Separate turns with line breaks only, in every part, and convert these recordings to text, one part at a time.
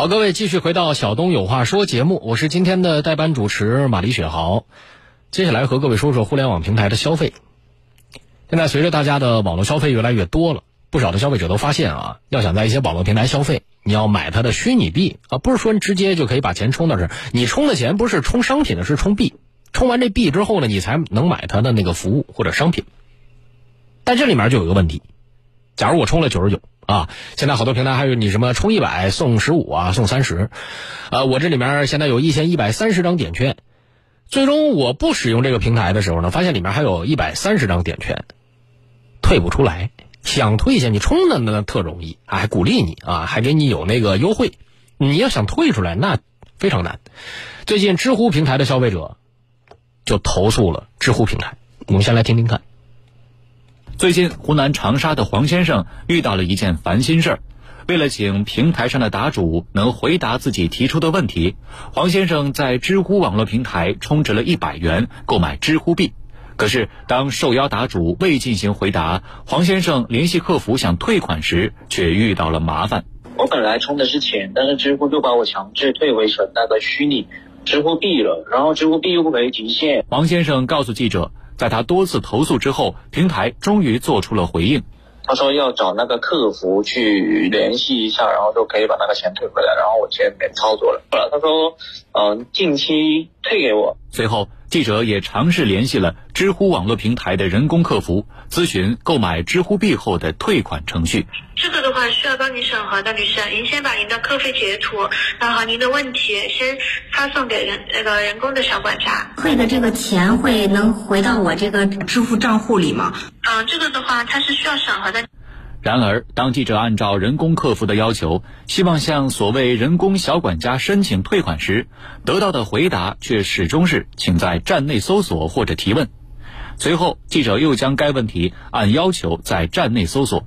好，各位继续回到小东有话说节目，我是今天的代班主持马丽雪豪。接下来和各位说说互联网平台的消费。现在随着大家的网络消费越来越多了，不少的消费者都发现啊，要想在一些网络平台消费，你要买它的虚拟币啊，不是说直接就可以把钱充到这，你充的钱不是充商品的，是充币。充完这币之后呢，你才能买它的那个服务或者商品。但这里面就有个问题，假如我充了九十九。啊，现在好多平台还有你什么充一百送十五啊，送三十，呃，我这里面现在有一千一百三十张点券，最终我不使用这个平台的时候呢，发现里面还有一百三十张点券，退不出来，想退下你充的那特容易，还鼓励你啊，还给你有那个优惠，你要想退出来那非常难。最近知乎平台的消费者就投诉了知乎平台，我们先来听听看。
最近，湖南长沙的黄先生遇到了一件烦心事儿。为了请平台上的答主能回答自己提出的问题，黄先生在知乎网络平台充值了一百元购买知乎币。可是，当受邀答主未进行回答，黄先生联系客服想退款时，却遇到了麻烦。
我本来充的是钱，但是知乎就把我强制退回成那个虚拟知乎币了，然后知乎币又不可以提现。
黄先生告诉记者。在他多次投诉之后，平台终于做出了回应。
他说要找那个客服去联系一下，然后就可以把那个钱退回来。然后我先没操作了。他说，嗯，近期退给我。
随后。记者也尝试联系了知乎网络平台的人工客服，咨询购买知乎币后的退款程序。
这个的话需要帮您审核的，女士，您先把您的客费截图，然后您的问题先发送给人那个人工的小管家。
退的这个钱会能回到我这个支付账户里吗？
嗯，这个的话它是需要审核的。
然而，当记者按照人工客服的要求，希望向所谓人工小管家申请退款时，得到的回答却始终是“请在站内搜索或者提问”。随后，记者又将该问题按要求在站内搜索，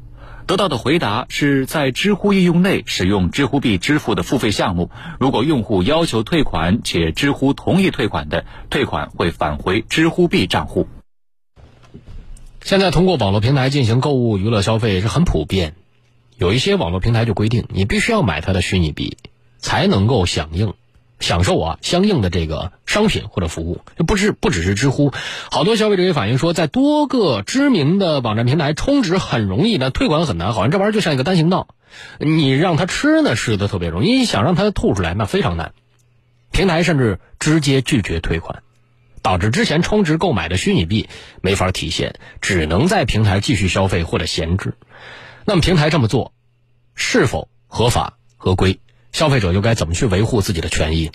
得到的回答是在知乎应用内使用知乎币支付的付费项目，如果用户要求退款且知乎同意退款的，退款会返回知乎币账户。
现在通过网络平台进行购物娱乐消费是很普遍，有一些网络平台就规定你必须要买它的虚拟币，才能够响应、享受啊相应的这个商品或者服务。不是不只是知乎，好多消费者也反映说，在多个知名的网站平台充值很容易，但退款很难，好像这玩意儿就像一个单行道，你让他吃呢吃的特别容易，你想让他吐出来那非常难，平台甚至直接拒绝退款。导致之前充值购买的虚拟币没法提现，只能在平台继续消费或者闲置。那么平台这么做是否合法合规？消费者又该怎么去维护自己的权益？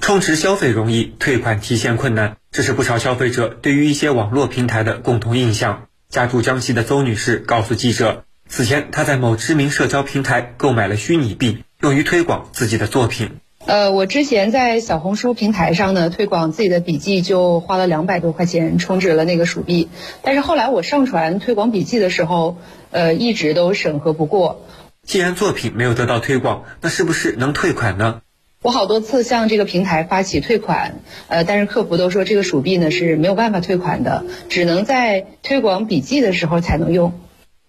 充值消费容易，退款提现困难，这是不少消费者对于一些网络平台的共同印象。家住江西的邹女士告诉记者，此前她在某知名社交平台购买了虚拟币，用于推广自己的作品。
呃，我之前在小红书平台上呢推广自己的笔记，就花了两百多块钱充值了那个鼠币。但是后来我上传推广笔记的时候，呃，一直都审核不过。
既然作品没有得到推广，那是不是能退款呢？
我好多次向这个平台发起退款，呃，但是客服都说这个鼠币呢是没有办法退款的，只能在推广笔记的时候才能用。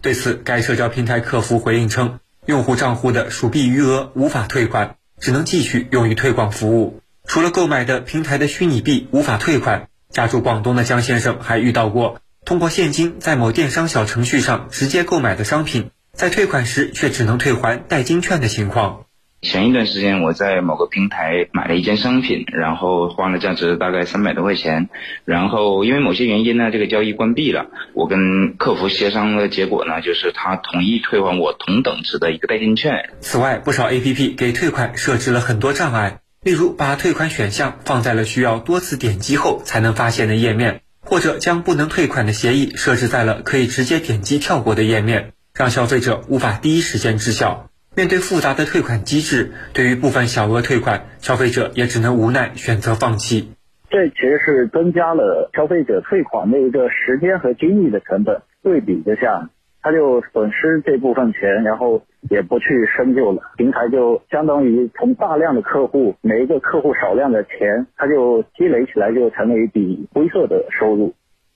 对此，该社交平台客服回应称，用户账户的鼠币余额无法退款。只能继续用于推广服务。除了购买的平台的虚拟币无法退款，家住广东的江先生还遇到过通过现金在某电商小程序上直接购买的商品，在退款时却只能退还代金券的情况。
前一段时间，我在某个平台买了一件商品，然后花了价值大概三百多块钱，然后因为某些原因呢，这个交易关闭了。我跟客服协商的结果呢，就是他同意退还我同等值的一个代金券。
此外，不少 APP 给退款设置了很多障碍，例如把退款选项放在了需要多次点击后才能发现的页面，或者将不能退款的协议设置在了可以直接点击跳过的页面，让消费者无法第一时间知晓。面对复杂的退款机制，对于部分小额退款，消费者也只能无奈选择放弃。
这其实是增加了消费者退款的一个时间和精力的成本。对比之下，他就损失这部分钱，然后也不去深究了。平台就相当于从大量的客户，每一个客户少量的钱，他就积累起来，就成了一笔灰色的收入。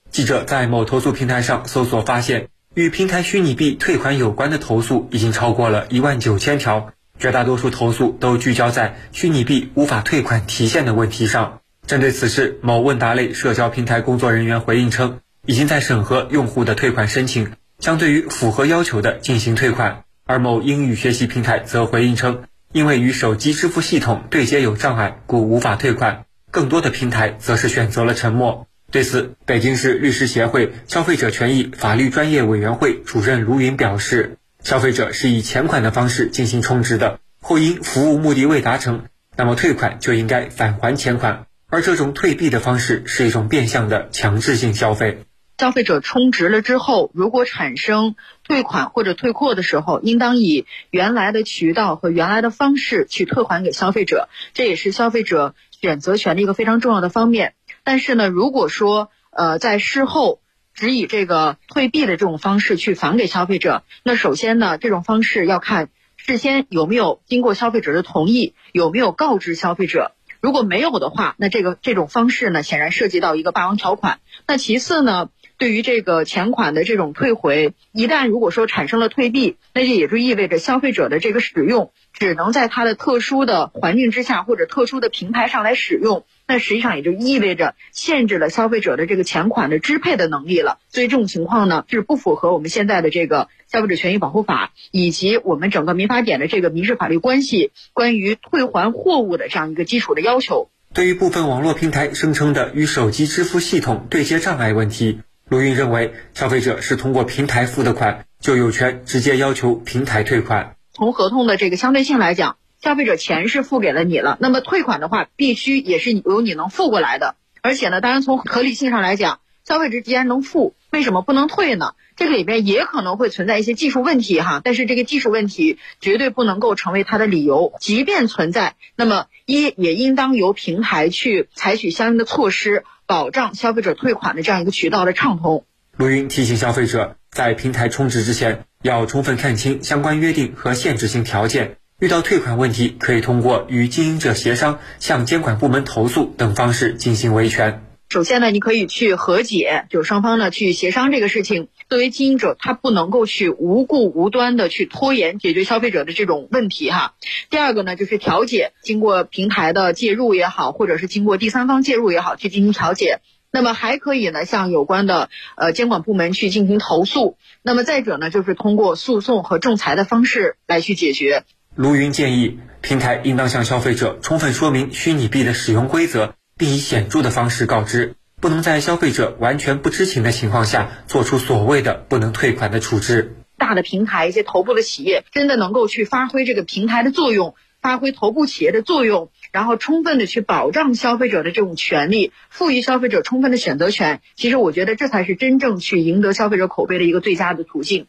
记者在某投诉平台上搜索发现。与平台虚拟币退款有关的投诉已经超过了一万九千条，绝大多数投诉都聚焦在虚拟币无法退款提现的问题上。针对此事，某问答类社交平台工作人员回应称，已经在审核用户的退款申请，将对于符合要求的进行退款。而某英语学习平台则回应称，因为与手机支付系统对接有障碍，故无法退款。更多的平台则是选择了沉默。对此，北京市律师协会消费者权益法律专业委员会主任卢云表示，消费者是以钱款的方式进行充值的，或因服务目的未达成，那么退款就应该返还钱款。而这种退币的方式是一种变相的强制性消费。
消费者充值了之后，如果产生退款或者退货的时候，应当以原来的渠道和原来的方式去退还给消费者，这也是消费者选择权的一个非常重要的方面。但是呢，如果说呃在事后只以这个退币的这种方式去返给消费者，那首先呢，这种方式要看事先有没有经过消费者的同意，有没有告知消费者。如果没有的话，那这个这种方式呢，显然涉及到一个霸王条款。那其次呢，对于这个钱款的这种退回，一旦如果说产生了退币，那就也就意味着消费者的这个使用只能在他的特殊的环境之下或者特殊的平台上来使用。那实际上也就意味着限制了消费者的这个钱款的支配的能力了，所以这种情况呢是不符合我们现在的这个消费者权益保护法以及我们整个民法典的这个民事法律关系关于退还货物的这样一个基础的要求。
对于部分网络平台声称的与手机支付系统对接障碍问题，陆云认为，消费者是通过平台付的款，就有权直接要求平台退款。
从合同的这个相对性来讲。消费者钱是付给了你了，那么退款的话，必须也是由你能付过来的。而且呢，当然从合理性上来讲，消费者既然能付，为什么不能退呢？这个里边也可能会存在一些技术问题哈，但是这个技术问题绝对不能够成为它的理由。即便存在，那么一也应当由平台去采取相应的措施，保障消费者退款的这样一个渠道的畅通。
陆云提醒消费者，在平台充值之前，要充分看清相关约定和限制性条件。遇到退款问题，可以通过与经营者协商、向监管部门投诉等方式进行维权。
首先呢，你可以去和解，就双方呢去协商这个事情。作为经营者，他不能够去无故无端的去拖延解决消费者的这种问题哈。第二个呢，就是调解，经过平台的介入也好，或者是经过第三方介入也好，去进行调解。那么还可以呢，向有关的呃监管部门去进行投诉。那么再者呢，就是通过诉讼和仲裁的方式来去解决。
卢云建议，平台应当向消费者充分说明虚拟币的使用规则，并以显著的方式告知，不能在消费者完全不知情的情况下做出所谓的不能退款的处置。
大的平台，一些头部的企业，真的能够去发挥这个平台的作用，发挥头部企业的作用，然后充分的去保障消费者的这种权利，赋予消费者充分的选择权。其实，我觉得这才是真正去赢得消费者口碑的一个最佳的途径。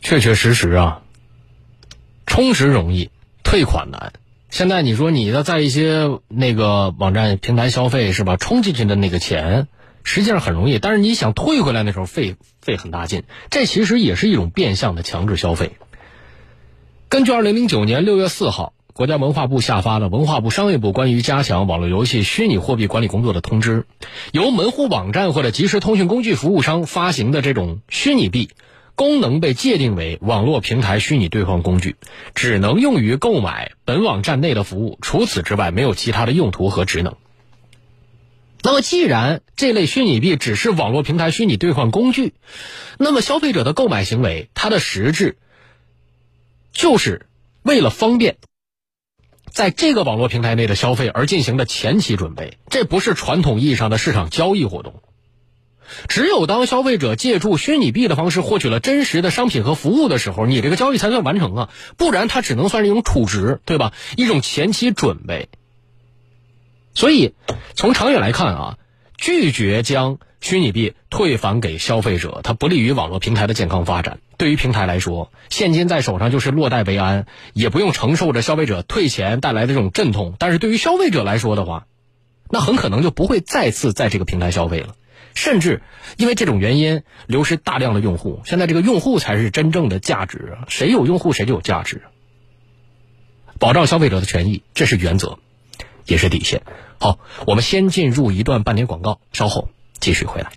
确确实实啊。充值容易，退款难。现在你说你的在一些那个网站平台消费是吧？充进去的那个钱实际上很容易，但是你想退回来那时候费费很大劲。这其实也是一种变相的强制消费。根据二零零九年六月四号国家文化部下发的《文化部商业部关于加强网络游戏虚拟货币管理工作的通知》，由门户网站或者即时通讯工具服务商发行的这种虚拟币。功能被界定为网络平台虚拟兑换工具，只能用于购买本网站内的服务，除此之外没有其他的用途和职能。那么，既然这类虚拟币只是网络平台虚拟兑换工具，那么消费者的购买行为，它的实质就是为了方便在这个网络平台内的消费而进行的前期准备，这不是传统意义上的市场交易活动。只有当消费者借助虚拟币的方式获取了真实的商品和服务的时候，你这个交易才算完成啊！不然它只能算是一种储值，对吧？一种前期准备。所以，从长远来看啊，拒绝将虚拟币退返给消费者，它不利于网络平台的健康发展。对于平台来说，现金在手上就是落袋为安，也不用承受着消费者退钱带来的这种阵痛。但是对于消费者来说的话，那很可能就不会再次在这个平台消费了。甚至因为这种原因流失大量的用户，现在这个用户才是真正的价值，谁有用户谁就有价值。保障消费者的权益，这是原则，也是底线。好，我们先进入一段半点广告，稍后继续回来。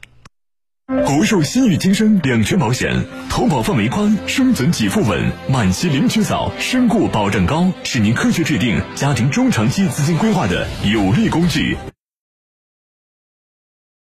国寿新域今生两全保险，投保范围宽，生存给付稳，满期零缺扫，身故保障高，是您科学制定家庭中长期资金规划的有力工具。